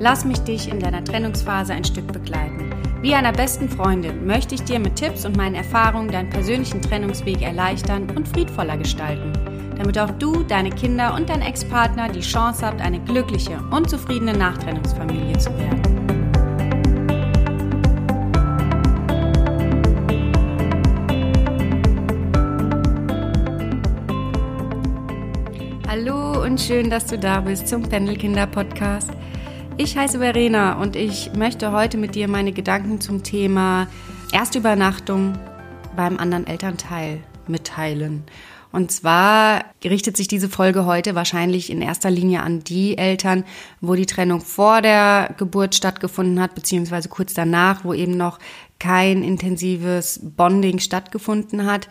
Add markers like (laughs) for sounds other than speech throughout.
Lass mich dich in deiner Trennungsphase ein Stück begleiten. Wie einer besten Freundin möchte ich dir mit Tipps und meinen Erfahrungen deinen persönlichen Trennungsweg erleichtern und friedvoller gestalten, damit auch du, deine Kinder und dein Ex-Partner die Chance habt, eine glückliche und zufriedene Nachtrennungsfamilie zu werden. Hallo und schön, dass du da bist zum Pendelkinder-Podcast. Ich heiße Verena und ich möchte heute mit dir meine Gedanken zum Thema Erstübernachtung beim anderen Elternteil mitteilen. Und zwar richtet sich diese Folge heute wahrscheinlich in erster Linie an die Eltern, wo die Trennung vor der Geburt stattgefunden hat, beziehungsweise kurz danach, wo eben noch kein intensives Bonding stattgefunden hat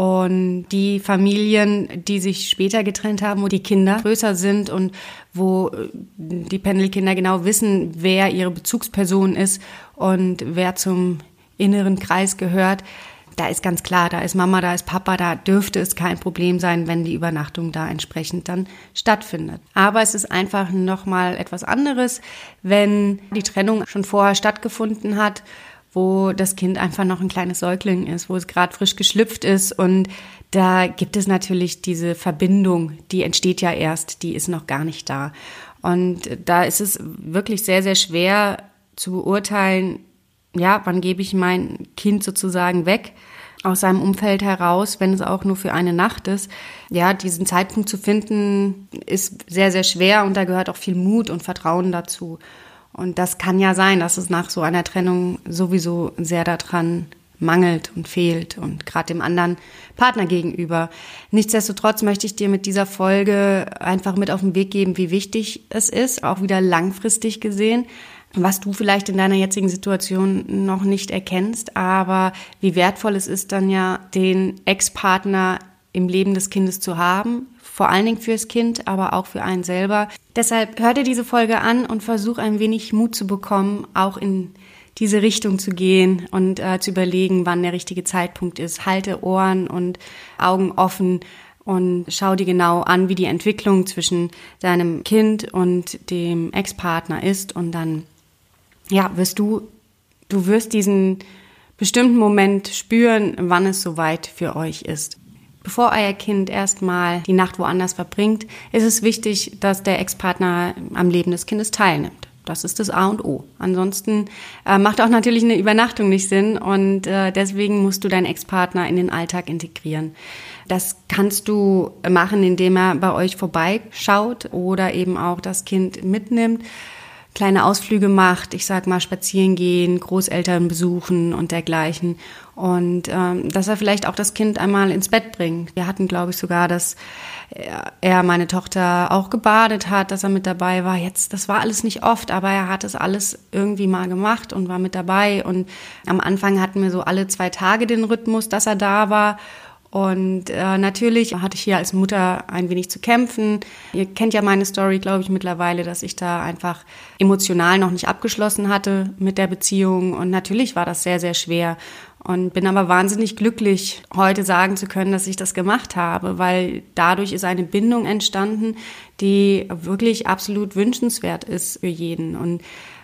und die Familien, die sich später getrennt haben, wo die Kinder größer sind und wo äh, die Pendelkinder genau wissen, wer ihre Bezugsperson ist und wer zum inneren Kreis gehört, da ist ganz klar, da ist Mama, da ist Papa, da dürfte es kein Problem sein, wenn die Übernachtung da entsprechend dann stattfindet. Aber es ist einfach nochmal etwas anderes, wenn die Trennung schon vorher stattgefunden hat wo das Kind einfach noch ein kleines Säugling ist, wo es gerade frisch geschlüpft ist. Und da gibt es natürlich diese Verbindung, die entsteht ja erst, die ist noch gar nicht da. Und da ist es wirklich sehr, sehr schwer zu beurteilen, ja, wann gebe ich mein Kind sozusagen weg aus seinem Umfeld heraus, wenn es auch nur für eine Nacht ist. Ja, diesen Zeitpunkt zu finden, ist sehr, sehr schwer und da gehört auch viel Mut und Vertrauen dazu. Und das kann ja sein, dass es nach so einer Trennung sowieso sehr daran mangelt und fehlt und gerade dem anderen Partner gegenüber. Nichtsdestotrotz möchte ich dir mit dieser Folge einfach mit auf den Weg geben, wie wichtig es ist, auch wieder langfristig gesehen, was du vielleicht in deiner jetzigen Situation noch nicht erkennst, aber wie wertvoll es ist dann ja, den Ex-Partner im Leben des Kindes zu haben, vor allen Dingen fürs Kind, aber auch für einen selber. Deshalb hör dir diese Folge an und versuch ein wenig Mut zu bekommen, auch in diese Richtung zu gehen und äh, zu überlegen, wann der richtige Zeitpunkt ist. Halte Ohren und Augen offen und schau dir genau an, wie die Entwicklung zwischen deinem Kind und dem Ex-Partner ist und dann, ja, wirst du, du wirst diesen bestimmten Moment spüren, wann es soweit für euch ist. Bevor euer Kind erstmal die Nacht woanders verbringt, ist es wichtig, dass der Ex-Partner am Leben des Kindes teilnimmt. Das ist das A und O. Ansonsten äh, macht auch natürlich eine Übernachtung nicht Sinn und äh, deswegen musst du deinen Ex-Partner in den Alltag integrieren. Das kannst du machen, indem er bei euch vorbeischaut oder eben auch das Kind mitnimmt kleine Ausflüge macht, ich sag mal spazieren gehen, Großeltern besuchen und dergleichen. Und ähm, dass er vielleicht auch das Kind einmal ins Bett bringt. Wir hatten, glaube ich, sogar, dass er meine Tochter auch gebadet hat, dass er mit dabei war. Jetzt, das war alles nicht oft, aber er hat es alles irgendwie mal gemacht und war mit dabei. Und am Anfang hatten wir so alle zwei Tage den Rhythmus, dass er da war. Und äh, natürlich hatte ich hier als Mutter ein wenig zu kämpfen. Ihr kennt ja meine Story, glaube ich, mittlerweile, dass ich da einfach emotional noch nicht abgeschlossen hatte mit der Beziehung. Und natürlich war das sehr, sehr schwer. Und bin aber wahnsinnig glücklich, heute sagen zu können, dass ich das gemacht habe, weil dadurch ist eine Bindung entstanden, die wirklich absolut wünschenswert ist für jeden. Und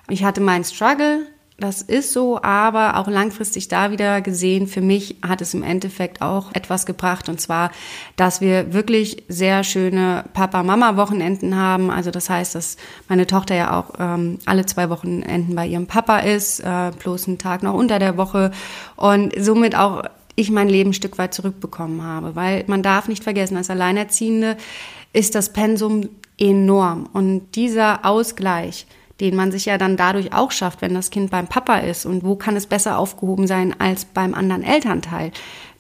ich hatte meinen Struggle, das ist so, aber auch langfristig da wieder gesehen, für mich hat es im Endeffekt auch etwas gebracht. Und zwar, dass wir wirklich sehr schöne Papa-Mama-Wochenenden haben. Also das heißt, dass meine Tochter ja auch ähm, alle zwei Wochenenden bei ihrem Papa ist, äh, bloß einen Tag noch unter der Woche. Und somit auch ich mein Leben ein Stück weit zurückbekommen habe. Weil man darf nicht vergessen, als Alleinerziehende ist das Pensum enorm. Und dieser Ausgleich, den man sich ja dann dadurch auch schafft, wenn das Kind beim Papa ist. Und wo kann es besser aufgehoben sein als beim anderen Elternteil?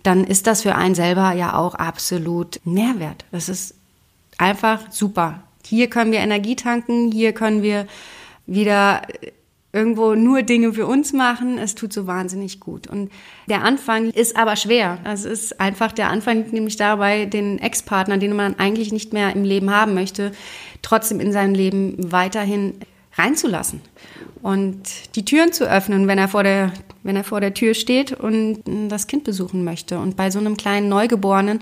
Dann ist das für einen selber ja auch absolut Mehrwert. Das ist einfach super. Hier können wir Energie tanken, hier können wir wieder irgendwo nur Dinge für uns machen. Es tut so wahnsinnig gut. Und der Anfang ist aber schwer. Das ist einfach der Anfang, nämlich dabei, den Ex-Partner, den man eigentlich nicht mehr im Leben haben möchte, trotzdem in seinem Leben weiterhin reinzulassen und die Türen zu öffnen, wenn er vor der, wenn er vor der Tür steht und das Kind besuchen möchte. Und bei so einem kleinen Neugeborenen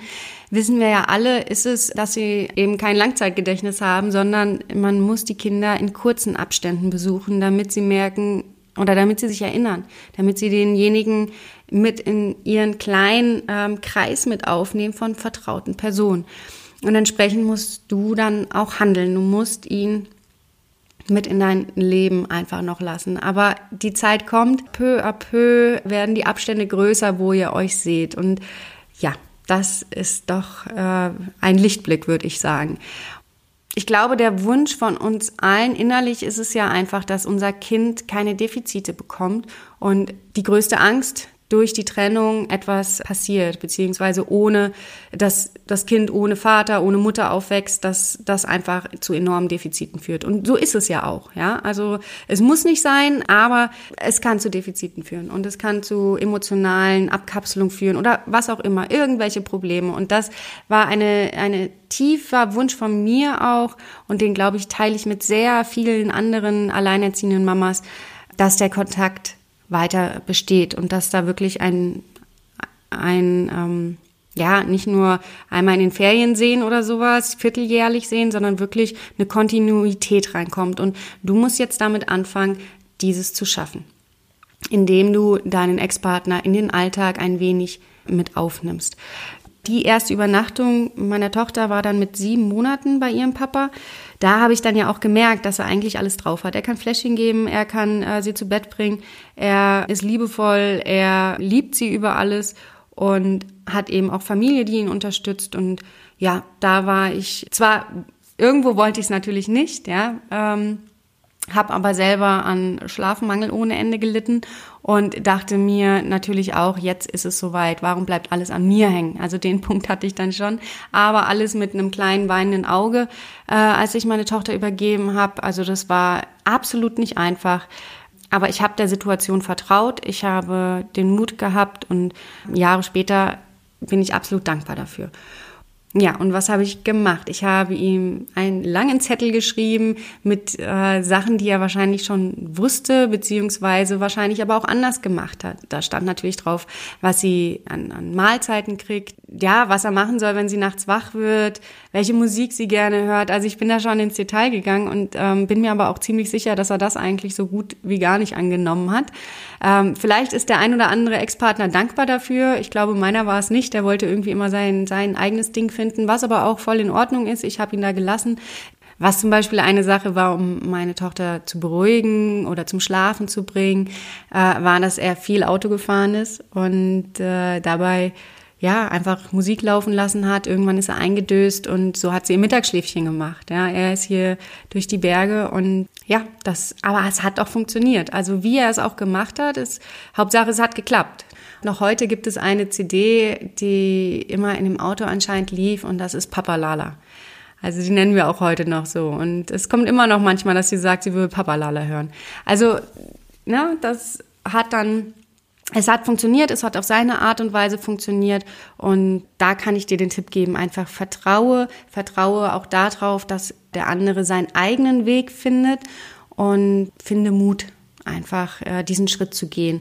wissen wir ja alle, ist es, dass sie eben kein Langzeitgedächtnis haben, sondern man muss die Kinder in kurzen Abständen besuchen, damit sie merken oder damit sie sich erinnern, damit sie denjenigen mit in ihren kleinen ähm, Kreis mit aufnehmen von vertrauten Personen. Und entsprechend musst du dann auch handeln. Du musst ihn mit in dein Leben einfach noch lassen. Aber die Zeit kommt, peu à peu werden die Abstände größer, wo ihr euch seht. Und ja, das ist doch äh, ein Lichtblick, würde ich sagen. Ich glaube, der Wunsch von uns allen innerlich ist es ja einfach, dass unser Kind keine Defizite bekommt. Und die größte Angst, durch die Trennung etwas passiert, beziehungsweise ohne, dass das Kind ohne Vater, ohne Mutter aufwächst, dass das einfach zu enormen Defiziten führt. Und so ist es ja auch, ja. Also es muss nicht sein, aber es kann zu Defiziten führen und es kann zu emotionalen Abkapselung führen oder was auch immer, irgendwelche Probleme. Und das war eine, eine tiefer Wunsch von mir auch und den, glaube ich, teile ich mit sehr vielen anderen alleinerziehenden Mamas, dass der Kontakt weiter besteht und dass da wirklich ein, ein ähm, ja, nicht nur einmal in den Ferien sehen oder sowas, vierteljährlich sehen, sondern wirklich eine Kontinuität reinkommt. Und du musst jetzt damit anfangen, dieses zu schaffen, indem du deinen Ex-Partner in den Alltag ein wenig mit aufnimmst. Die erste Übernachtung meiner Tochter war dann mit sieben Monaten bei ihrem Papa. Da habe ich dann ja auch gemerkt, dass er eigentlich alles drauf hat. Er kann Fläschchen geben, er kann äh, sie zu Bett bringen, er ist liebevoll, er liebt sie über alles und hat eben auch Familie, die ihn unterstützt. Und ja, da war ich zwar irgendwo wollte ich es natürlich nicht, ja. Ähm, habe aber selber an Schlafmangel ohne Ende gelitten und dachte mir natürlich auch, jetzt ist es soweit, warum bleibt alles an mir hängen? Also den (laughs) Punkt hatte ich dann schon, aber alles mit einem kleinen weinenden Auge, äh, als ich meine Tochter übergeben habe. Also das war absolut nicht einfach. Aber ich habe der Situation vertraut, ich habe den Mut gehabt und Jahre später bin ich absolut dankbar dafür. Ja, und was habe ich gemacht? Ich habe ihm einen langen Zettel geschrieben mit äh, Sachen, die er wahrscheinlich schon wusste, beziehungsweise wahrscheinlich aber auch anders gemacht hat. Da stand natürlich drauf, was sie an, an Mahlzeiten kriegt, ja, was er machen soll, wenn sie nachts wach wird, welche Musik sie gerne hört. Also ich bin da schon ins Detail gegangen und ähm, bin mir aber auch ziemlich sicher, dass er das eigentlich so gut wie gar nicht angenommen hat. Ähm, vielleicht ist der ein oder andere Ex-Partner dankbar dafür. Ich glaube, meiner war es nicht. Der wollte irgendwie immer sein, sein eigenes Ding finden, was aber auch voll in Ordnung ist. Ich habe ihn da gelassen. Was zum Beispiel eine Sache war, um meine Tochter zu beruhigen oder zum Schlafen zu bringen, äh, war, dass er viel Auto gefahren ist und äh, dabei ja, einfach Musik laufen lassen hat. Irgendwann ist er eingedöst und so hat sie ihr Mittagsschläfchen gemacht. Ja, er ist hier durch die Berge und ja, das, aber es hat auch funktioniert. Also wie er es auch gemacht hat, ist, Hauptsache es hat geklappt. Noch heute gibt es eine CD, die immer in dem Auto anscheinend lief und das ist Papa Lala. Also die nennen wir auch heute noch so. Und es kommt immer noch manchmal, dass sie sagt, sie will Papa Lala hören. Also, na, das hat dann es hat funktioniert, es hat auf seine Art und Weise funktioniert und da kann ich dir den Tipp geben, einfach vertraue, vertraue auch darauf, dass der andere seinen eigenen Weg findet und finde Mut, einfach äh, diesen Schritt zu gehen.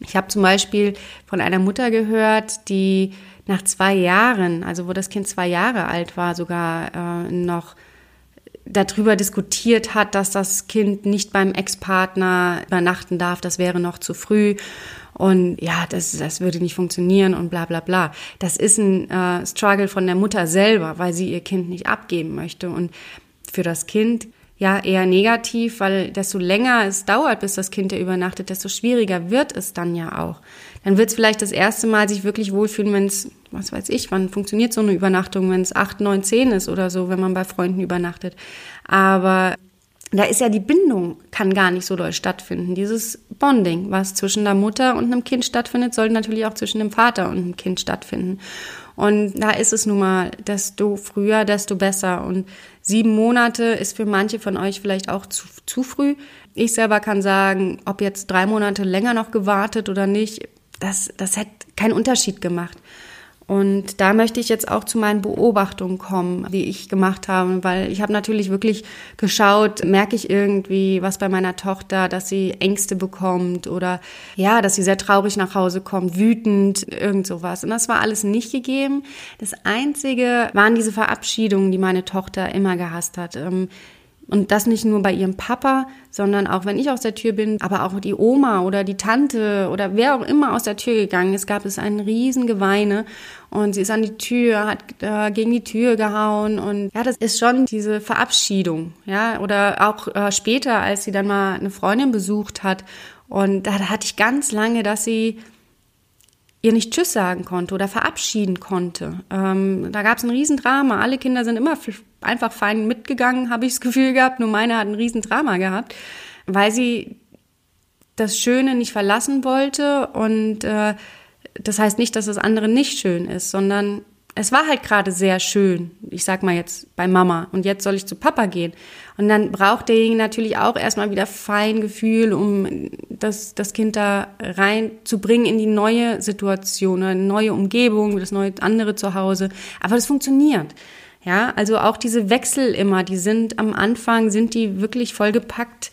Ich habe zum Beispiel von einer Mutter gehört, die nach zwei Jahren, also wo das Kind zwei Jahre alt war, sogar äh, noch darüber diskutiert hat, dass das Kind nicht beim Ex-Partner übernachten darf, das wäre noch zu früh und ja, das, das würde nicht funktionieren und bla bla bla. Das ist ein äh, Struggle von der Mutter selber, weil sie ihr Kind nicht abgeben möchte. Und für das Kind ja eher negativ, weil desto länger es dauert, bis das Kind da übernachtet, desto schwieriger wird es dann ja auch. Dann wird es vielleicht das erste Mal sich wirklich wohlfühlen, wenn es, was weiß ich, wann funktioniert so eine Übernachtung, wenn es acht, neun, zehn ist oder so, wenn man bei Freunden übernachtet. Aber da ist ja die Bindung, kann gar nicht so doll stattfinden. Dieses Bonding, was zwischen der Mutter und einem Kind stattfindet, sollte natürlich auch zwischen dem Vater und dem Kind stattfinden. Und da ist es nun mal, desto früher, desto besser. Und sieben Monate ist für manche von euch vielleicht auch zu, zu früh. Ich selber kann sagen, ob jetzt drei Monate länger noch gewartet oder nicht, das, das hätte keinen Unterschied gemacht. Und da möchte ich jetzt auch zu meinen Beobachtungen kommen, die ich gemacht habe, weil ich habe natürlich wirklich geschaut, merke ich irgendwie was bei meiner Tochter, dass sie Ängste bekommt oder ja, dass sie sehr traurig nach Hause kommt, wütend, irgend sowas. Und das war alles nicht gegeben. Das Einzige waren diese Verabschiedungen, die meine Tochter immer gehasst hat. Und das nicht nur bei ihrem Papa, sondern auch wenn ich aus der Tür bin, aber auch die Oma oder die Tante oder wer auch immer aus der Tür gegangen ist, gab es ein riesen Geweine und sie ist an die Tür, hat äh, gegen die Tür gehauen und ja, das ist schon diese Verabschiedung, ja, oder auch äh, später, als sie dann mal eine Freundin besucht hat und da, da hatte ich ganz lange, dass sie ihr nicht Tschüss sagen konnte oder verabschieden konnte. Ähm, da gab es ein Riesendrama. Alle Kinder sind immer einfach fein mitgegangen, habe ich das Gefühl gehabt. Nur meine hat ein Riesendrama gehabt, weil sie das Schöne nicht verlassen wollte. Und äh, das heißt nicht, dass das andere nicht schön ist, sondern es war halt gerade sehr schön. Ich sag mal jetzt bei Mama und jetzt soll ich zu Papa gehen. Und dann braucht derjenige natürlich auch erstmal wieder Feingefühl, um das, das Kind da reinzubringen in die neue Situation, eine neue Umgebung, das neue andere Zuhause. Aber das funktioniert. Ja, also auch diese Wechsel immer, die sind am Anfang, sind die wirklich vollgepackt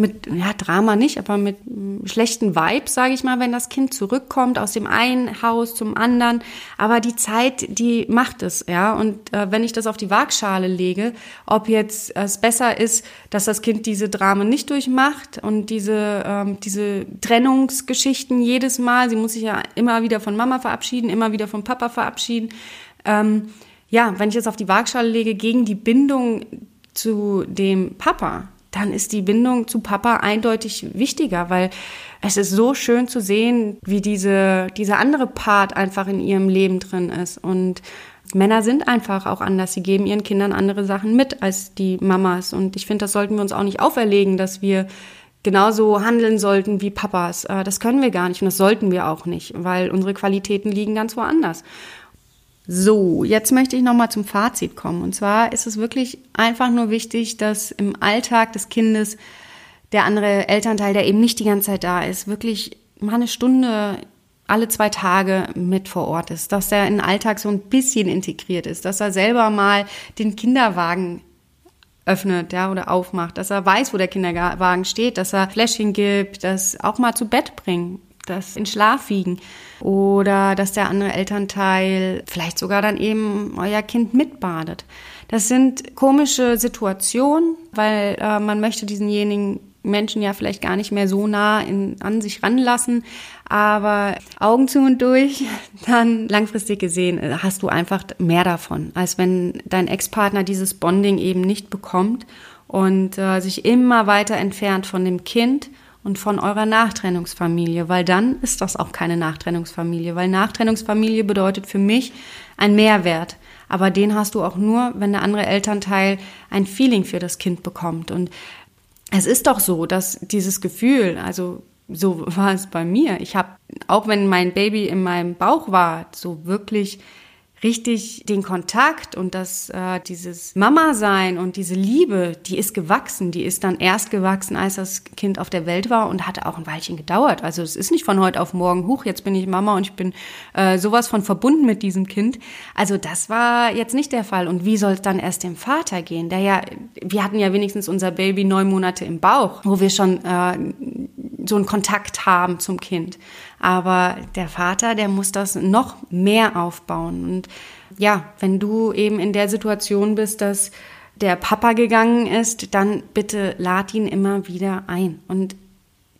mit, ja, Drama nicht, aber mit schlechten Vibes, sage ich mal, wenn das Kind zurückkommt aus dem einen Haus zum anderen. Aber die Zeit, die macht es, ja. Und äh, wenn ich das auf die Waagschale lege, ob jetzt es besser ist, dass das Kind diese Drama nicht durchmacht und diese, ähm, diese Trennungsgeschichten jedes Mal, sie muss sich ja immer wieder von Mama verabschieden, immer wieder von Papa verabschieden. Ähm, ja, wenn ich es auf die Waagschale lege, gegen die Bindung zu dem Papa, dann ist die Bindung zu Papa eindeutig wichtiger, weil es ist so schön zu sehen, wie diese, dieser andere Part einfach in ihrem Leben drin ist. Und Männer sind einfach auch anders. Sie geben ihren Kindern andere Sachen mit als die Mamas. Und ich finde, das sollten wir uns auch nicht auferlegen, dass wir genauso handeln sollten wie Papas. Äh, das können wir gar nicht und das sollten wir auch nicht, weil unsere Qualitäten liegen ganz woanders. So, jetzt möchte ich nochmal zum Fazit kommen. Und zwar ist es wirklich einfach nur wichtig, dass im Alltag des Kindes der andere Elternteil, der eben nicht die ganze Zeit da ist, wirklich mal eine Stunde alle zwei Tage mit vor Ort ist, dass er in den Alltag so ein bisschen integriert ist, dass er selber mal den Kinderwagen öffnet, ja, oder aufmacht, dass er weiß, wo der Kinderwagen steht, dass er Fläschchen gibt, das auch mal zu Bett bringen das in Schlaf wiegen oder dass der andere Elternteil vielleicht sogar dann eben euer Kind mitbadet. Das sind komische Situationen, weil äh, man möchte diesenjenigen Menschen ja vielleicht gar nicht mehr so nah in, an sich ranlassen, aber Augen zu und durch, (laughs) dann langfristig gesehen äh, hast du einfach mehr davon, als wenn dein Ex-Partner dieses Bonding eben nicht bekommt und äh, sich immer weiter entfernt von dem Kind und von eurer Nachtrennungsfamilie, weil dann ist das auch keine Nachtrennungsfamilie, weil Nachtrennungsfamilie bedeutet für mich ein Mehrwert. Aber den hast du auch nur, wenn der andere Elternteil ein Feeling für das Kind bekommt. Und es ist doch so, dass dieses Gefühl, also so war es bei mir. Ich habe, auch wenn mein Baby in meinem Bauch war, so wirklich richtig den Kontakt und das äh, dieses Mama sein und diese Liebe, die ist gewachsen, die ist dann erst gewachsen, als das Kind auf der Welt war und hatte auch ein Weilchen gedauert. Also es ist nicht von heute auf morgen, huch, jetzt bin ich Mama und ich bin äh, sowas von verbunden mit diesem Kind. Also das war jetzt nicht der Fall. Und wie soll es dann erst dem Vater gehen? Der ja, wir hatten ja wenigstens unser Baby neun Monate im Bauch, wo wir schon äh, so einen Kontakt haben zum Kind. Aber der Vater, der muss das noch mehr aufbauen. Und ja, wenn du eben in der Situation bist, dass der Papa gegangen ist, dann bitte lad ihn immer wieder ein. Und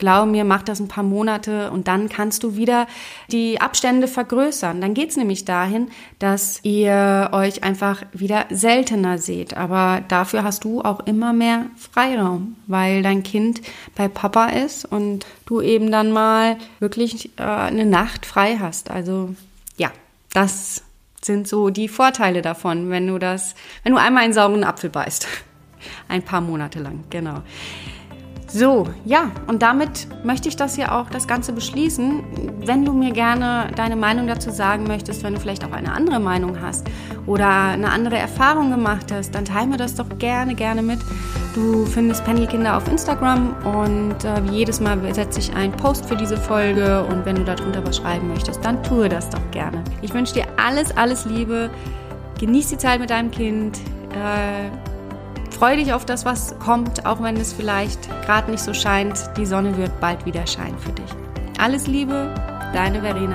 Glaube mir, mach das ein paar Monate und dann kannst du wieder die Abstände vergrößern. Dann geht's nämlich dahin, dass ihr euch einfach wieder seltener seht. Aber dafür hast du auch immer mehr Freiraum, weil dein Kind bei Papa ist und du eben dann mal wirklich äh, eine Nacht frei hast. Also ja, das sind so die Vorteile davon, wenn du das, wenn du einmal einen sauren Apfel beißt. (laughs) Ein paar Monate lang, genau. So, ja, und damit möchte ich das hier auch das Ganze beschließen. Wenn du mir gerne deine Meinung dazu sagen möchtest, wenn du vielleicht auch eine andere Meinung hast oder eine andere Erfahrung gemacht hast, dann teile mir das doch gerne, gerne mit. Du findest Pendelkinder auf Instagram und äh, wie jedes Mal setze ich einen Post für diese Folge und wenn du darunter was schreiben möchtest, dann tue das doch gerne. Ich wünsche dir alles, alles Liebe. Genieß die Zeit mit deinem Kind. Äh, Freu dich auf das, was kommt, auch wenn es vielleicht gerade nicht so scheint. Die Sonne wird bald wieder scheinen für dich. Alles Liebe, deine Verena.